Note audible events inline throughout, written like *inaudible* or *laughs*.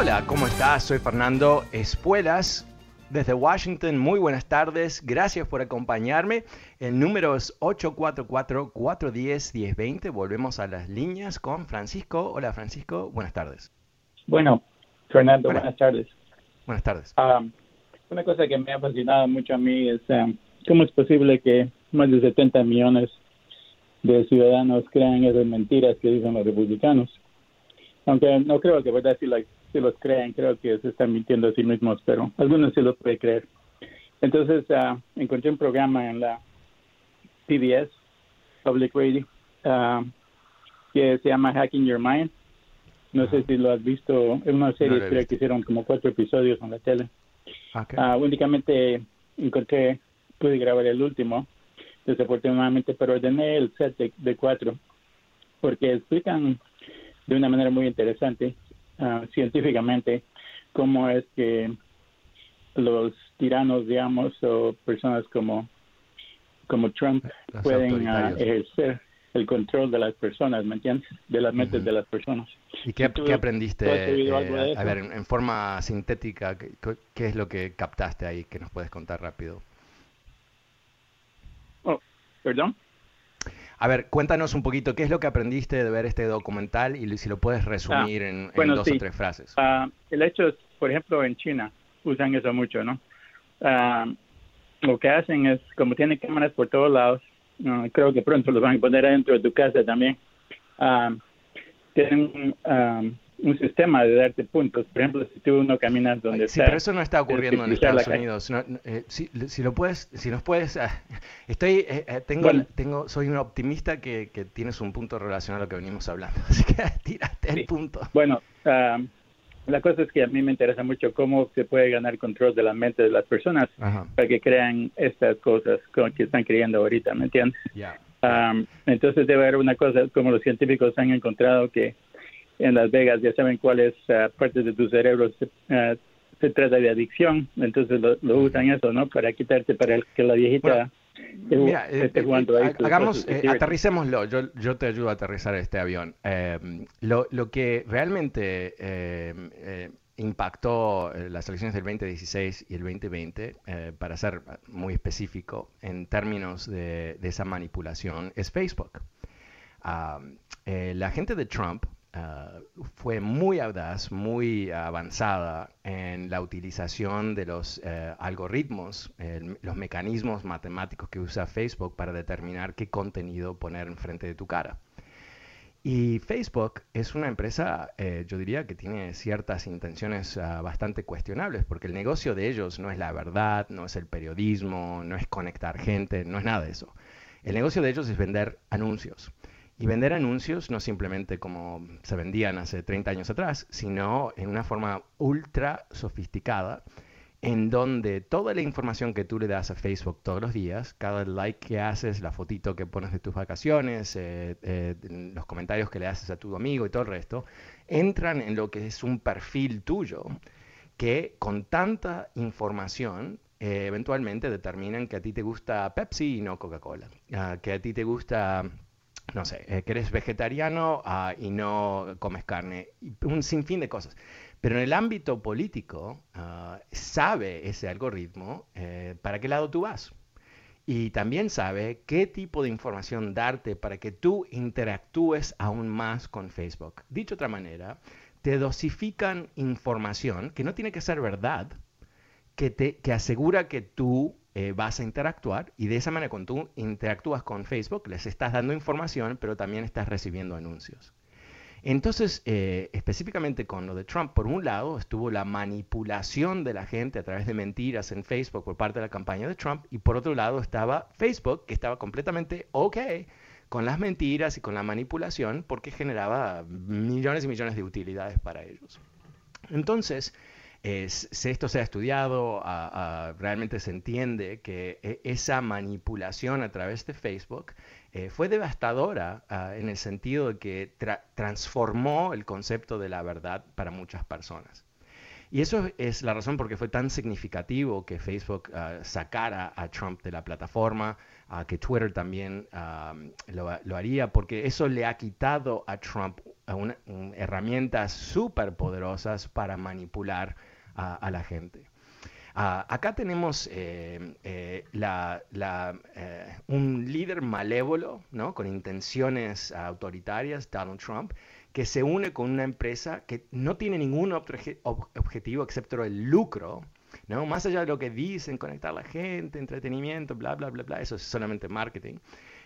Hola, ¿cómo estás? Soy Fernando Espuelas desde Washington. Muy buenas tardes. Gracias por acompañarme. El número es 844-410-1020. Volvemos a las líneas con Francisco. Hola, Francisco. Buenas tardes. Bueno, Fernando, buenas, tardes. Buenas tardes. Um, una cosa que me ha fascinado mucho a mí es um, cómo es posible que más de 70 millones de ciudadanos crean esas mentiras que dicen los republicanos. Aunque no creo que verdad si, la, si los creen, creo que se están mintiendo a sí mismos, pero algunos sí los pueden creer. Entonces uh, encontré un programa en la PBS, Public Radio, uh, que se llama Hacking Your Mind. No sé si lo has visto, es una serie creo que hicieron como cuatro episodios en la tele. Uh, únicamente encontré, pude grabar el último, desafortunadamente, pero ordené el set de, de cuatro, porque explican de una manera muy interesante, uh, científicamente, cómo es que los tiranos, digamos, o personas como, como Trump pueden uh, autoritarios. ejercer el control de las personas, ¿me entiendes? De las mentes de las personas. ¿Y qué, ¿Tú- qué aprendiste? eh, a ver, en, forma sintética, ¿qué, qué- qué es lo que captaste ahí que nos puedes contar rápido? Oh, perdón. A ver, cuéntanos un poquito, ¿qué es lo que aprendiste de ver este documental y si lo puedes resumir en, en bueno, dos sí. o tres frases? Ah, el hecho es, por ejemplo, en China usan eso mucho, ¿no? Ah, lo que hacen es, como tienen cámaras por todos lados, ah, creo que pronto los van a poner adentro de tu casa también, ah, tienen un, sistema de darte puntos. Por ejemplo, si tú no caminas donde Sí, está, pero eso no está ocurriendo en Estados. Unidos. No, eh, si, si lo puedes, si nos puedes, ah, estoy, eh, eh, tengo, Bueno. tengo, soy un optimista que, que tienes un punto relacionado a lo que venimos hablando. *laughs* Así que tírate el Sí. punto. Bueno, ah, la cosa es que a mí me interesa mucho cómo se puede ganar control de la mente de las personas Ajá. para que crean estas cosas que están creyendo ahorita, ¿me entiendes? Ya. Um, entonces debe haber una cosa, como los científicos han encontrado que en Las Vegas ya saben cuáles ah, partes de tu cerebro se, ah, se trata de adicción, entonces lo, lo usan eso, ¿no? Para quitarte, para que la viejita ju- Mira, eh, esté eh, jugando eh, ahí. con hagamos, eh, aterricémoslo. Yo, yo te ayudo a aterrizar este avión. Eh, lo, lo que realmente eh, eh, impactó eh, las elecciones del 2016 y el 2020, eh, para ser muy específico en términos de, de esa manipulación, es Facebook. Eh, la gente de Trump ah, fue muy audaz, muy avanzada en la utilización de los eh, algoritmos, los mecanismos matemáticos que usa Facebook para determinar qué contenido poner enfrente de tu cara. Y Facebook es una empresa, eh, yo diría que tiene ciertas intenciones ah, bastante cuestionables, porque el negocio de ellos no es la verdad, no es el periodismo, no es conectar gente, no es nada de eso. El negocio de ellos es vender anuncios. Y vender anuncios no simplemente como se vendían hace 30 años atrás, sino en una forma ultra sofisticada, en donde toda la información que tú le das a Facebook todos los días, cada like que haces, la fotito que pones de tus vacaciones, eh, eh, los comentarios que le haces a tu amigo y todo el resto, entran en lo que es un perfil tuyo que con tanta información eh, eventualmente determinan que a ti te gusta Pepsi y no Coca-Cola, Ah, que a ti te gusta no sé, eh, que eres vegetariano ah, y no comes carne, un sinfín de cosas. Pero en el ámbito político, ah, sabe ese algoritmo eh, para qué lado tú vas. Y también sabe qué tipo de información darte para que tú interactúes aún más con Facebook. Dicho de otra manera, te dosifican información que no tiene que ser verdad, que, te, que asegura que tú eh, vas a interactuar y de esa manera cuando tú interactúas con Facebook les estás dando información, pero también estás recibiendo anuncios. Entonces, eh, específicamente con lo de Trump, por un lado estuvo la manipulación de la gente a través de mentiras en Facebook por parte de la campaña de Trump, y por otro lado estaba Facebook, que estaba completamente ok con las mentiras y con la manipulación, porque generaba millones y millones de utilidades para ellos. Entonces, esto se ha estudiado, realmente se entiende que e, esa manipulación a través de Facebook eh, fue devastadora ah, en el sentido de que transformó el concepto de la verdad para muchas personas. Y eso es la razón por qué fue tan significativo que Facebook ah, sacara a Trump de la plataforma, que Twitter también lo, haría, porque eso le ha quitado a Trump herramientas súper poderosas para manipular a la gente. Ah, acá tenemos eh, eh, eh, un líder malévolo, ¿no? con intenciones autoritarias, Donald Trump, que se une con una empresa que no tiene ningún objetivo excepto el lucro, ¿no? más allá de lo que dicen, conectar a la gente, entretenimiento, bla, bla, bla, bla, eso es solamente marketing.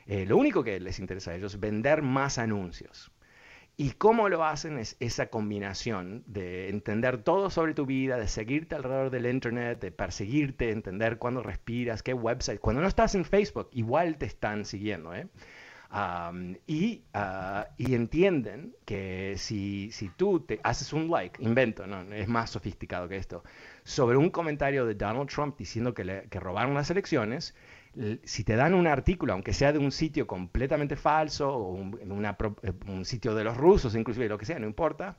lo único que les interesa a ellos es vender más anuncios. Y cómo lo hacen es esa combinación de entender todo sobre tu vida, de seguirte alrededor del Internet, de perseguirte, entender cuándo respiras, qué website. Cuando no estás en Facebook, igual te están siguiendo. ¿eh? y, ah, y, entienden que si, si, tú te haces un like, invento, no, es más sofisticado que esto, sobre un comentario de Donald Trump diciendo que, que robaron las elecciones, si te dan un artículo, aunque sea de un sitio completamente falso, o eh, un, sitio de los rusos, inclusive lo que sea, no importa,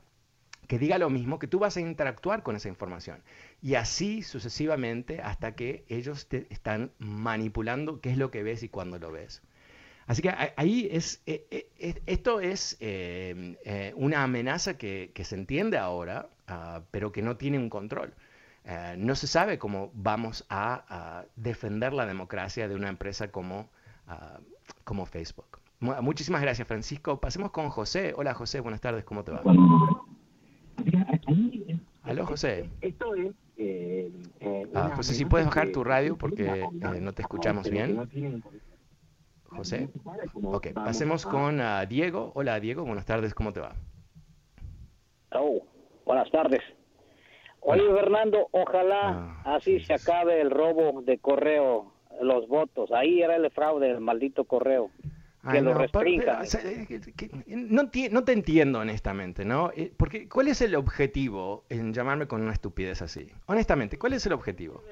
que diga lo mismo, que tú vas a interactuar con esa información. Y así sucesivamente hasta que ellos te están manipulando qué es lo que ves y cuándo lo ves. Así que ahí es, eh, eh, esto es una amenaza que, se entiende ahora, ah, pero que no tiene un control. Eh, no se sabe cómo vamos a, defender la democracia de una empresa como, ah, como Facebook. Muchísimas gracias, Francisco. Pasemos con José. Hola, José. Buenas tardes. ¿Cómo te va? Aló, José. Esto es... Eh, eh, ah, José, si puedes bajar tu radio porque no te escuchamos bien. José. Ok, pasemos con uh, Diego. Hola, Diego. Buenas tardes. ¿Cómo te va? Oh, buenas tardes. Oye, Fernando, ojalá ah, así se acabe el robo de correo, los votos. Ahí era el fraude, el maldito correo. Que lo no, no, te entiendo honestamente, ¿no? Eh, porque ¿cuál es el objetivo en llamarme con una estupidez así? Honestamente, ¿cuál es el objetivo?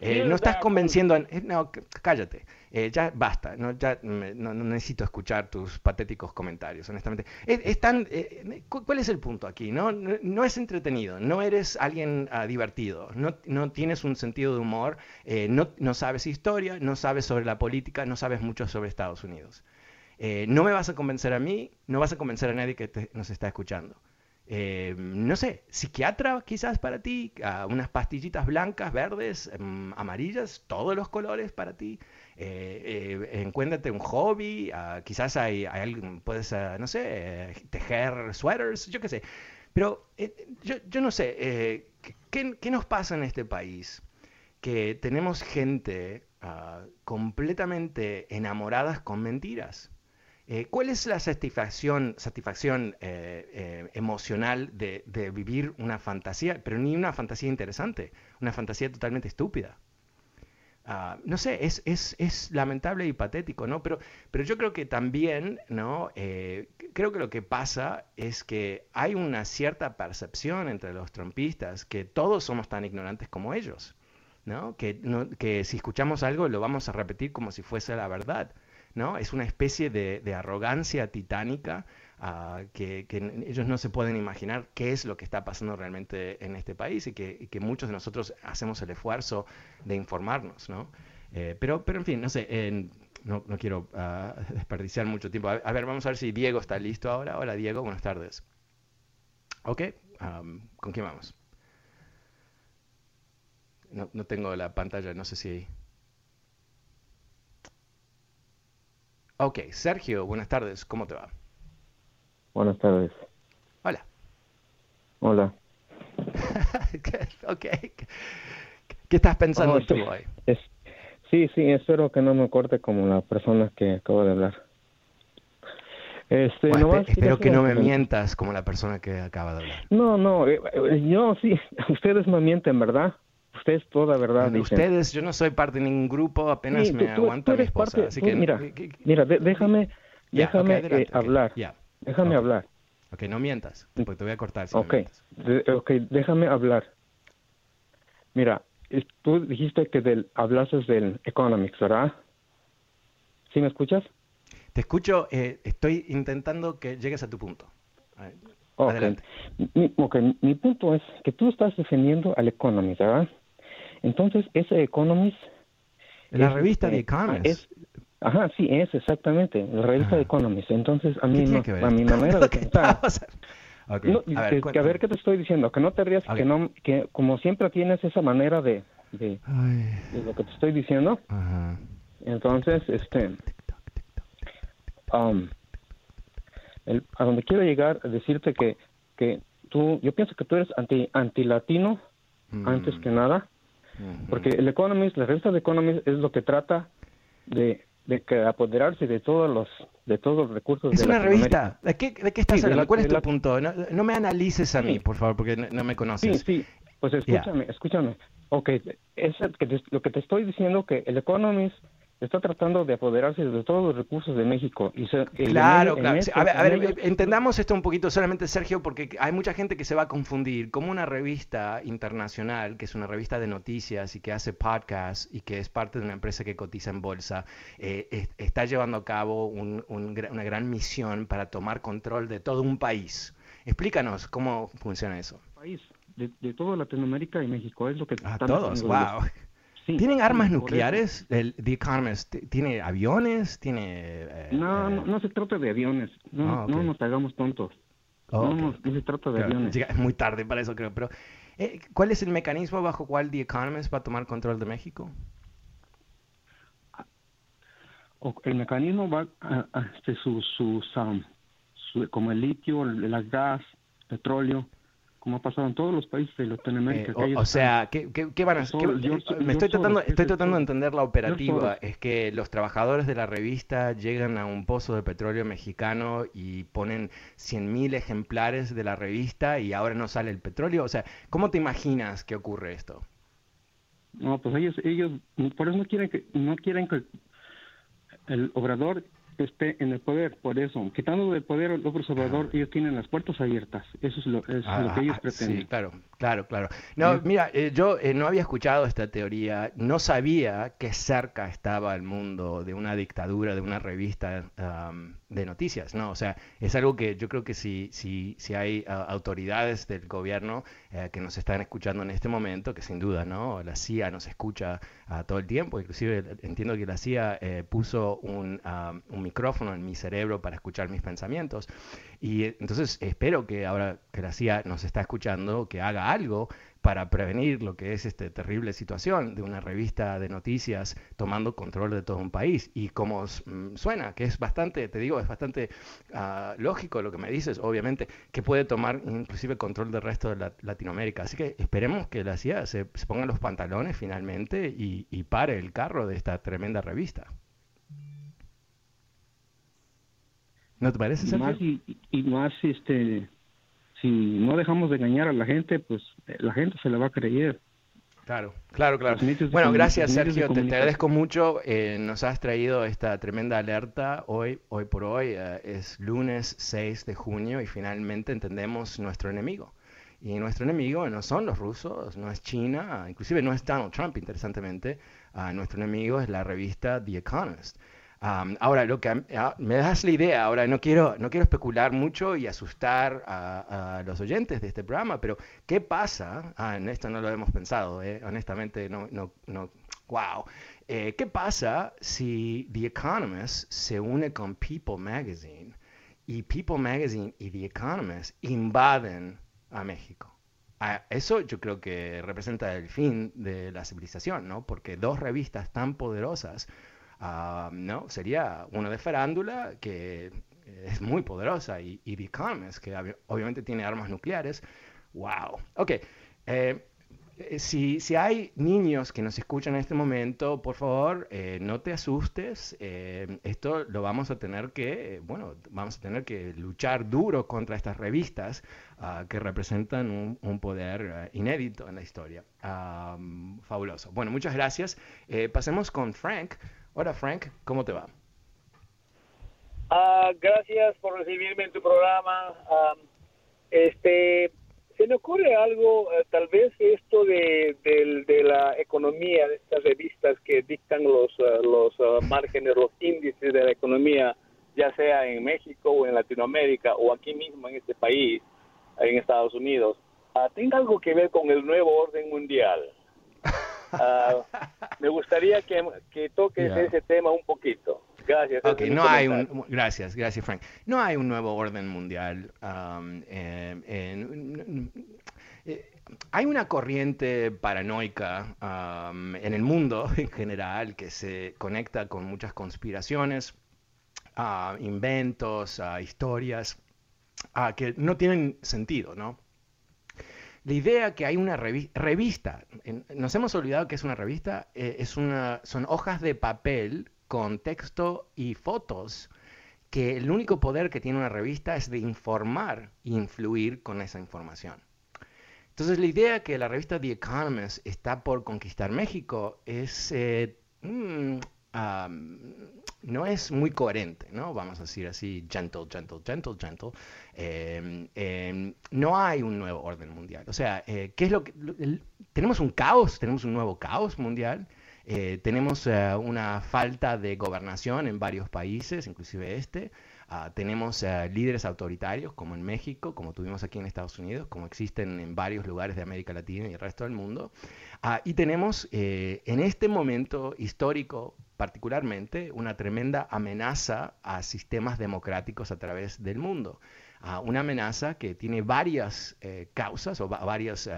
Eh, no estás convenciendo... A... Eh, no, cállate. Eh, ya basta, no, ya no, necesito escuchar tus patéticos comentarios, honestamente. están, eh, ¿Cuál es el punto aquí? No, no, es entretenido, no eres alguien ah, divertido, no, no, tienes un sentido de humor, eh, no, sabes historia, no sabes sobre la política, no sabes mucho sobre Estados Unidos. no me vas a convencer a mí, no vas a convencer a nadie que nos está escuchando. no sé, psiquiatra quizás para ti, ah, unas pastillitas blancas, verdes, mm, amarillas, todos los colores para ti eh, eh, encuéntrate un hobby, ah, quizás hay, alguien, puedes, ah, no sé, tejer sweaters, yo qué sé. Pero eh, yo, no sé, eh, ¿qué, ¿qué, nos pasa en este país? Que tenemos gente ah, completamente enamoradas con mentiras. ¿Cuál es la satisfacción, emocional de vivir una fantasía, pero ni una fantasía interesante, una fantasía totalmente estúpida? Ah, no sé, es, es, es, lamentable y patético, ¿no? Pero, pero yo creo que también, ¿no? Eh, creo que lo que pasa es que hay una cierta percepción entre los trompistas que todos somos tan ignorantes como ellos, ¿no? Que, no, que si escuchamos algo lo vamos a repetir como si fuese la verdad, ¿no? Es una especie de, de arrogancia titánica que, ellos no se pueden imaginar qué es lo que está pasando realmente en este país y que, muchos de nosotros hacemos el esfuerzo de informarnos, ¿no? Eh, pero, pero en fin, no sé, no, no, quiero ah, *laughs* desperdiciar mucho tiempo. A, ver, vamos a ver si Diego está listo ahora. Hola Diego, buenas tardes. Ok, ¿Con quién vamos? No, no tengo la pantalla, no sé si... Ok, Sergio, buenas tardes, ¿cómo te va? Buenas tardes. Hola. Hola. *laughs* ok. ¿Qué estás pensando tú hoy? sí, sí, espero que no me corte como la persona que acabo de hablar. Este, espero que no me mientas como la persona que acaba de hablar. No, no, eh, eh, yo sí, *laughs* ustedes me mienten, ¿verdad? Ustedes toda verdad. ustedes, yo no soy parte de ningún grupo, apenas me mi esposa. así que, mira, mira, déjame, déjame eh, hablar. Déjame hablar. Ok, no mientas, porque te voy a cortar si Ok, ok, déjame hablar. Mira, tú dijiste que del, hablases del Economics, ¿verdad? ¿Sí me escuchas? Te escucho, eh, estoy intentando que llegues a tu punto. Adelante. Mi, ok, mi punto es que tú estás defendiendo al Economist, ¿verdad? Entonces, ese Economist... La revista de Economist. Ajá, sí, es exactamente, la revista de Economist. Entonces, a mí, a mi manera de *laughs* pensar... Okay. a, ver, que, a, ver, qué te estoy diciendo, que no te rías, que no, que como siempre tienes esa manera de, de, lo que te estoy diciendo. Ajá. Entonces, este, um, el, a donde quiero llegar decirte que, que tú, yo pienso que tú eres anti, anti latino mm. antes que nada, porque el Economist, la revista de Economist es lo que trata de, de que apoderarse de todos los de todos los recursos. Es una revista. ¿De qué, de qué estás hablando? ¿Cuál es tu punto? No, me analices a mí, por favor, porque no, me conoces. Sí, sí. Pues escúchame, escúchame. Ok, es lo que te estoy diciendo que el Economist está tratando de apoderarse de todos los recursos de México. Y claro, claro. Este a ver, a ver entendamos esto un poquito solamente, Sergio, porque hay mucha gente que se va a confundir. Como una revista internacional, que es una revista de noticias y que hace podcasts y que es parte de una empresa que cotiza en bolsa, eh, está llevando a cabo una gran misión para tomar control de todo un país. Explícanos cómo funciona eso. País de, de toda Latinoamérica y México es lo que ah, todos, wow. ¿Tienen armas nucleares? El, The Economist, ¿tiene aviones? ¿Tiene...? Eh, no, no, no, se trata de aviones. No, ah, no nos hagamos tontos. no, no, se trata de aviones. es muy tarde para eso, creo. Pero, eh, ¿cuál es el mecanismo bajo cual The Economist va a tomar control de México? el mecanismo va a, este, sus, sus um, como el litio, el, el gas, petróleo, como ha pasado en todos los países de Latinoamérica. Eh, o, sea, ¿qué, van a hacer? me estoy tratando, estoy tratando de entender la operativa. Es que los trabajadores de la revista llegan a un pozo de petróleo mexicano y ponen 100.000 ejemplares de la revista y ahora no sale el petróleo. O sea, ¿cómo te imaginas que ocurre esto? No, pues ellos, ellos, por eso no quieren que, no quieren que el obrador esté en el poder, por eso, quitando del poder al López Obrador, ellos tienen las puertas abiertas, eso es lo, es lo que ellos pretenden. Sí, claro, claro, claro. No, mira, eh, yo eh, no había escuchado esta teoría, no sabía que cerca estaba el mundo de una dictadura, de una revista de noticias, ¿no? O sea, es algo que yo creo que si, si, si hay autoridades del gobierno eh, que nos están escuchando en este momento, que sin duda, ¿no? La CIA nos escucha uh, todo el tiempo, inclusive entiendo que la CIA puso un, un micrófono en mi cerebro para escuchar mis pensamientos. Y eh, entonces espero que ahora que la CIA nos está escuchando, que haga algo para prevenir lo que es esta terrible situación de una revista de noticias tomando control de todo un país. Y como mm, suena, que es bastante, te digo, es bastante ah, lógico lo que me dices, obviamente, que puede tomar inclusive control del resto de Latinoamérica. Así que esperemos que la CIA se, ponga los pantalones finalmente y, y pare el carro de esta tremenda revista. ¿No te parece, y más y, más, este, si no dejamos de engañar a la gente, pues eh, la gente se la va a creer. Claro, claro, claro. Bueno, gracias Sergio, te, agradezco mucho. Eh, nos has traído esta tremenda alerta hoy, hoy por hoy. Eh, es lunes 6 de junio y finalmente entendemos nuestro enemigo. Y nuestro enemigo no son los rusos, no es China, inclusive no es Donald Trump, interesantemente. Uh, nuestro enemigo es la revista The Economist ahora, lo que ah, me das la idea, ahora no quiero, no quiero especular mucho y asustar a, los oyentes de este programa, pero ¿qué pasa? Ah, en esto no lo hemos pensado, eh, honestamente, no, no, no, wow. Eh, ¿Qué pasa si The Economist se une con People Magazine y People Magazine y The Economist invaden a México. eso yo creo que representa el fin de la civilización, ¿no? Porque dos revistas tan poderosas, ah, ¿no? Sería una de farándula, que es muy poderosa, y, y Economist, que obviamente tiene armas nucleares. ¡Wow! Ok. Eh, eh, si, si, hay niños que nos escuchan en este momento, por favor, eh, no te asustes. Eh, esto lo vamos a tener que, bueno, vamos a tener que luchar duro contra estas revistas ah, que representan un, poder inédito en la historia. fabuloso. Bueno, muchas gracias. pasemos con Frank. Hola Frank, ¿cómo te va? Ah, gracias por recibirme en tu programa. Ah, este, se me ocurre algo, eh, tal vez esto de, la economía, de estas revistas que dictan los, eh, los márgenes, los índices de la economía, ya sea en México o en Latinoamérica o aquí mismo en este país, en Estados Unidos, uh, tenga algo que ver con el nuevo orden mundial. Ah, me gustaría que, que toques ese tema un poquito. Gracias. Okay, no hay un, gracias, gracias Frank. No hay un nuevo orden mundial. Um, eh, hay una corriente paranoica um, en el mundo *laughs* en general que se conecta con muchas conspiraciones, uh, inventos, uh, historias uh, que no tienen sentido, ¿no? La idea que hay una revista, nos hemos olvidado que es una revista, eh, es una, son hojas de papel con texto y fotos, que el único poder que tiene una revista es de informar e influir con esa información. Entonces la idea que la revista The Economist está por conquistar México es, eh, mm, no es muy coherente, ¿no? Vamos a decir así, gentle, gentle, gentle, gentle. Em, em, no hay un nuevo orden mundial. O sea, eh, ¿qué es lo que... tenemos un caos, tenemos un nuevo caos mundial eh, tenemos eh, una falta de gobernación en varios países, inclusive este. Ah, tenemos líderes autoritarios como en México, como tuvimos aquí en Estados Unidos, como existen en varios lugares de América Latina y el resto del mundo. Ah, y tenemos en este momento histórico particularmente una tremenda amenaza a sistemas democráticos a través del mundo. Ah, una amenaza que tiene varias causas o varios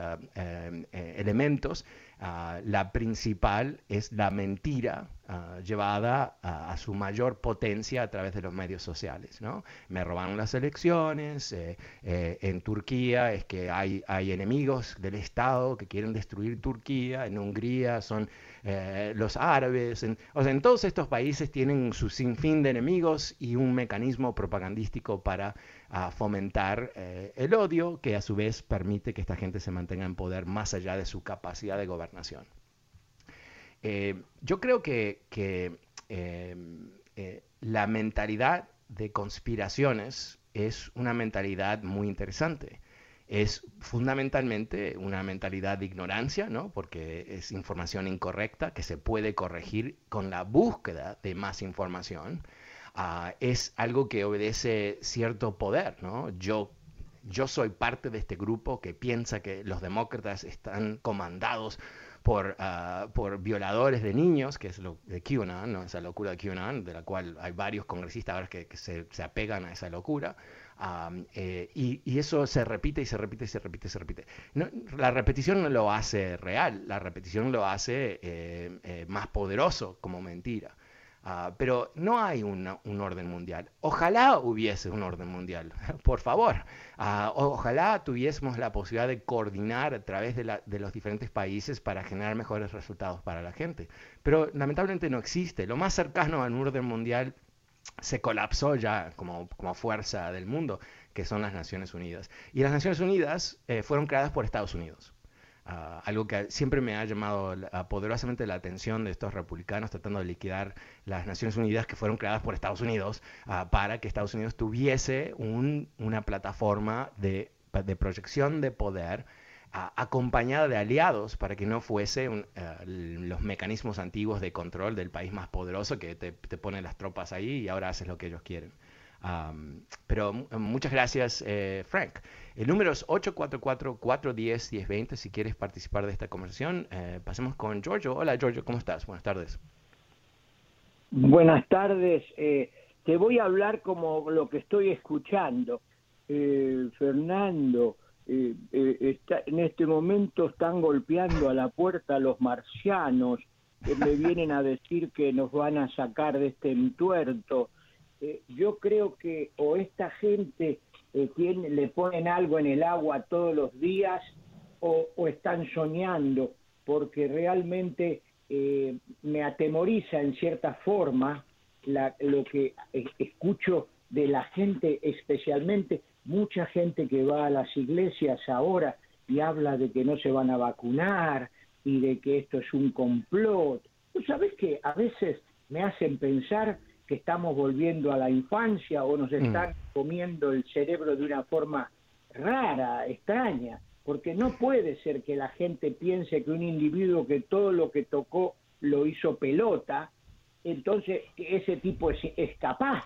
elementos Ah, la principal es la mentira ah, llevada a, su mayor potencia a través de los medios sociales. ¿no? Me robaron las elecciones, eh, eh, en Turquía es que hay, hay enemigos del Estado que quieren destruir Turquía, en Hungría son eh, los árabes, o sea, en todos estos países tienen su sinfín de enemigos y un mecanismo propagandístico para ah, fomentar eh, el odio que a su vez permite que esta gente se mantenga en poder más allá de su capacidad de gobernación. Eh, yo creo que, que la mentalidad de conspiraciones es una mentalidad muy interesante es fundamentalmente una mentalidad de ignorancia, ¿no? porque es información incorrecta que se puede corregir con la búsqueda de más información. Ah, es algo que obedece cierto poder. ¿no? Yo, yo soy parte de este grupo que piensa que los demócratas están comandados por, uh, por violadores de niños, que es lo de QAnon, ¿no? esa locura de QAnon, de la cual hay varios congresistas ahora que, se, se, apegan a esa locura. Eh, y, eso se repite y se repite y se repite y se repite. la repetición no lo hace real, la repetición lo hace eh, eh, más poderoso como mentira. Ah, pero no hay un orden mundial. Ojalá hubiese un orden mundial, *laughs* por favor. Ah, ojalá tuviésemos la posibilidad de coordinar a través de, de, los diferentes países para generar mejores resultados para la gente. Pero lamentablemente no existe. Lo más cercano a un orden mundial se colapsó ya como, como, fuerza del mundo, que son las Naciones Unidas. Y las Naciones Unidas eh, fueron creadas por Estados Unidos. Ah, algo que siempre me ha llamado poderosamente la atención de estos republicanos tratando de liquidar las Naciones Unidas que fueron creadas por Estados Unidos uh, para que Estados Unidos tuviese un, una plataforma de, proyección de poder acompañada de aliados para que no fuese eh, los mecanismos antiguos de control del país más poderoso que te, te pone las tropas ahí y ahora haces lo que ellos quieren. Pero muchas gracias, eh, Frank. El número es 844-410-1020 si quieres participar de esta conversación. Eh, pasemos con Giorgio. Hola, Giorgio, ¿cómo estás? Buenas tardes. Buenas tardes. te voy a hablar como lo que estoy escuchando. Fernando, eh, eh, en este momento están golpeando a la puerta los marcianos, que me vienen a decir que nos van a sacar de este entuerto. Eh, yo creo que o esta gente tiene, le ponen algo en el agua todos los días o, están soñando, porque realmente me atemoriza en cierta forma lo que escucho de la gente, especialmente mucha gente que va a las iglesias ahora y habla de que no se van a vacunar y de que esto es un complot. ¿Tú sabes que a veces me hacen pensar que estamos volviendo a la infancia o nos mm. están comiendo el cerebro de una forma rara, extraña? Porque no puede ser que la gente piense que un individuo que todo lo que tocó lo hizo pelota, entonces ese tipo es, es capaz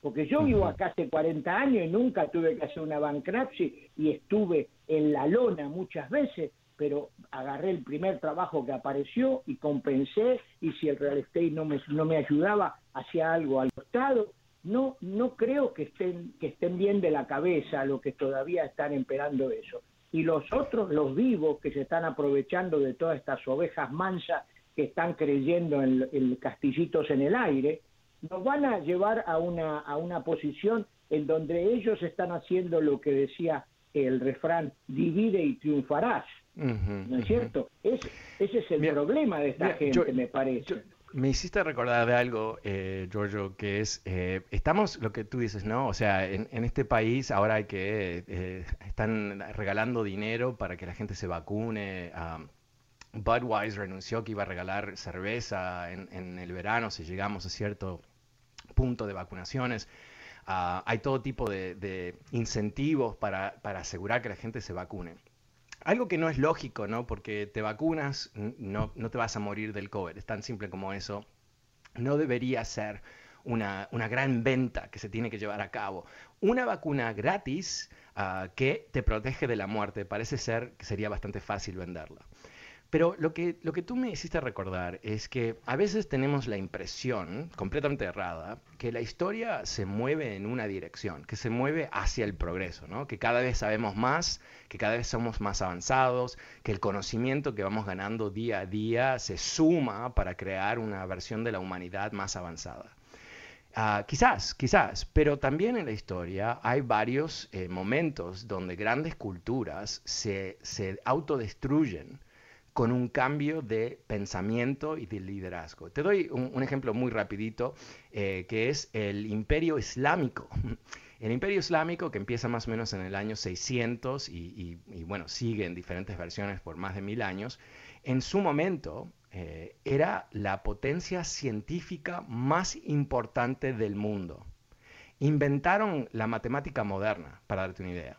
porque yo vivo acá hace 40 años y nunca tuve que hacer una bankruptcy y estuve en la lona muchas veces, pero agarré el primer trabajo que apareció y compensé y si el real estate no me, no me ayudaba, hacía algo al Estado. No, no creo que estén, que estén bien de la cabeza los que todavía están esperando eso. Y los otros, los vivos, que se están aprovechando de todas estas ovejas mansas que están creyendo en, en castillitos en el aire, nos van a llevar a una, a una posición en donde ellos están haciendo lo que decía el refrán, divide y triunfarás. ¿No es cierto? ese es el problema de esta gente, me parece. Me hiciste recordar de algo, eh, Giorgio, que es, eh, estamos, lo que tú dices, ¿no? O sea, en, este país ahora hay que, eh, están regalando dinero para que la gente se vacune. Budweiser anunció que iba a regalar cerveza en, en el verano si llegamos a cierto punto de vacunaciones. Ah, hay todo tipo de, incentivos para, asegurar que la gente se vacune. Algo que no es lógico, ¿no? Porque te vacunas, no, no te vas a morir del COVID. Es tan simple como eso. No debería ser una, gran venta que se tiene que llevar a cabo. Una vacuna gratis ah, que te protege de la muerte. Parece ser que sería bastante fácil venderla. Pero lo que, lo que tú me hiciste recordar es que a veces tenemos la impresión, completamente errada, que la historia se mueve en una dirección, que se mueve hacia el progreso, ¿no? que cada vez sabemos más, que cada vez somos más avanzados, que el conocimiento que vamos ganando día a día se suma para crear una versión de la humanidad más avanzada. Ah, quizás, quizás, pero también en la historia hay varios eh, momentos donde grandes culturas se, se autodestruyen con un cambio de pensamiento y de liderazgo. Te doy un, ejemplo muy rapidito, eh, que es el imperio islámico. *laughs* El imperio islámico, que empieza más o menos en el año 600 y, bueno, sigue en diferentes versiones por más de mil años, en su momento eh, era la potencia científica más importante del mundo. Inventaron la matemática moderna, para darte una idea.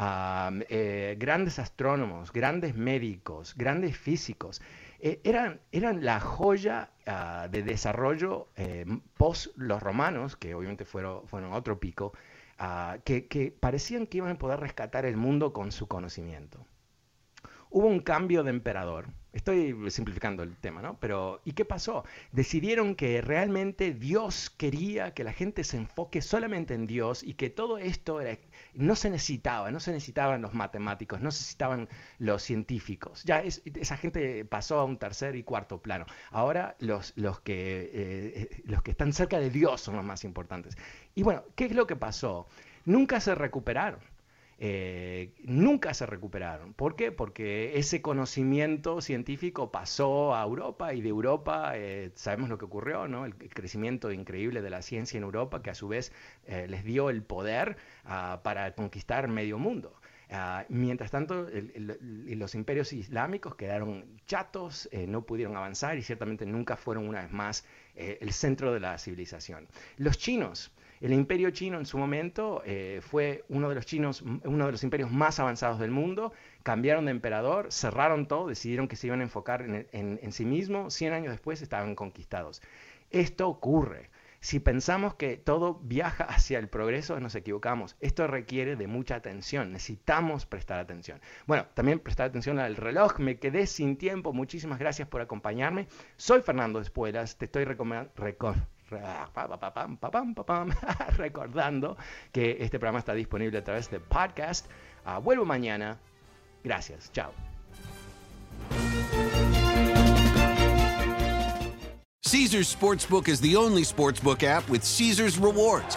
Eh, grandes astrónomos, grandes médicos, grandes físicos. Eh, eran, eran la joya ah, de desarrollo eh, post los romanos, que obviamente fueron, fueron otro pico, ah, que, que parecían que iban a poder rescatar el mundo con su conocimiento. Hubo un cambio de emperador Estoy simplificando el tema, ¿no? Pero, ¿y qué pasó? Decidieron que realmente Dios quería que la gente se enfoque solamente en Dios y que todo esto no se necesitaba, no se necesitaban los matemáticos, no se necesitaban los científicos. Ya esa gente pasó a un tercer y cuarto plano. Ahora los, los, que, eh, los que están cerca de Dios son los más importantes. Y bueno, ¿qué es lo que pasó? Nunca se recuperaron. Eh, nunca se recuperaron. ¿Por qué? Porque ese conocimiento científico pasó a Europa y de Europa eh, sabemos lo que ocurrió, ¿no? El, crecimiento increíble de la ciencia en Europa que a su vez eh, les dio el poder ah, para conquistar medio mundo. Ah, mientras tanto, los imperios islámicos quedaron chatos, no pudieron avanzar y ciertamente nunca fueron una vez más el centro de la civilización. Los chinos, el imperio chino en su momento eh, fue uno de los chinos, uno de los imperios más avanzados del mundo. Cambiaron de emperador, cerraron todo, decidieron que se iban a enfocar en, sí mismos. Cien años después estaban conquistados. Esto ocurre. Si pensamos que todo viaja hacia el progreso, nos equivocamos. Esto requiere de mucha atención. Necesitamos prestar atención. Bueno, también prestar atención al reloj. Me quedé sin tiempo. Muchísimas gracias por acompañarme. Soy Fernando Espuelas. Te estoy recomendando *laughs* recordando que este programa está disponible a través de podcast Ah, vuelvo mañana. Gracias. Chao. Caesars Sportsbook is the only sportsbook app with Caesars rewards.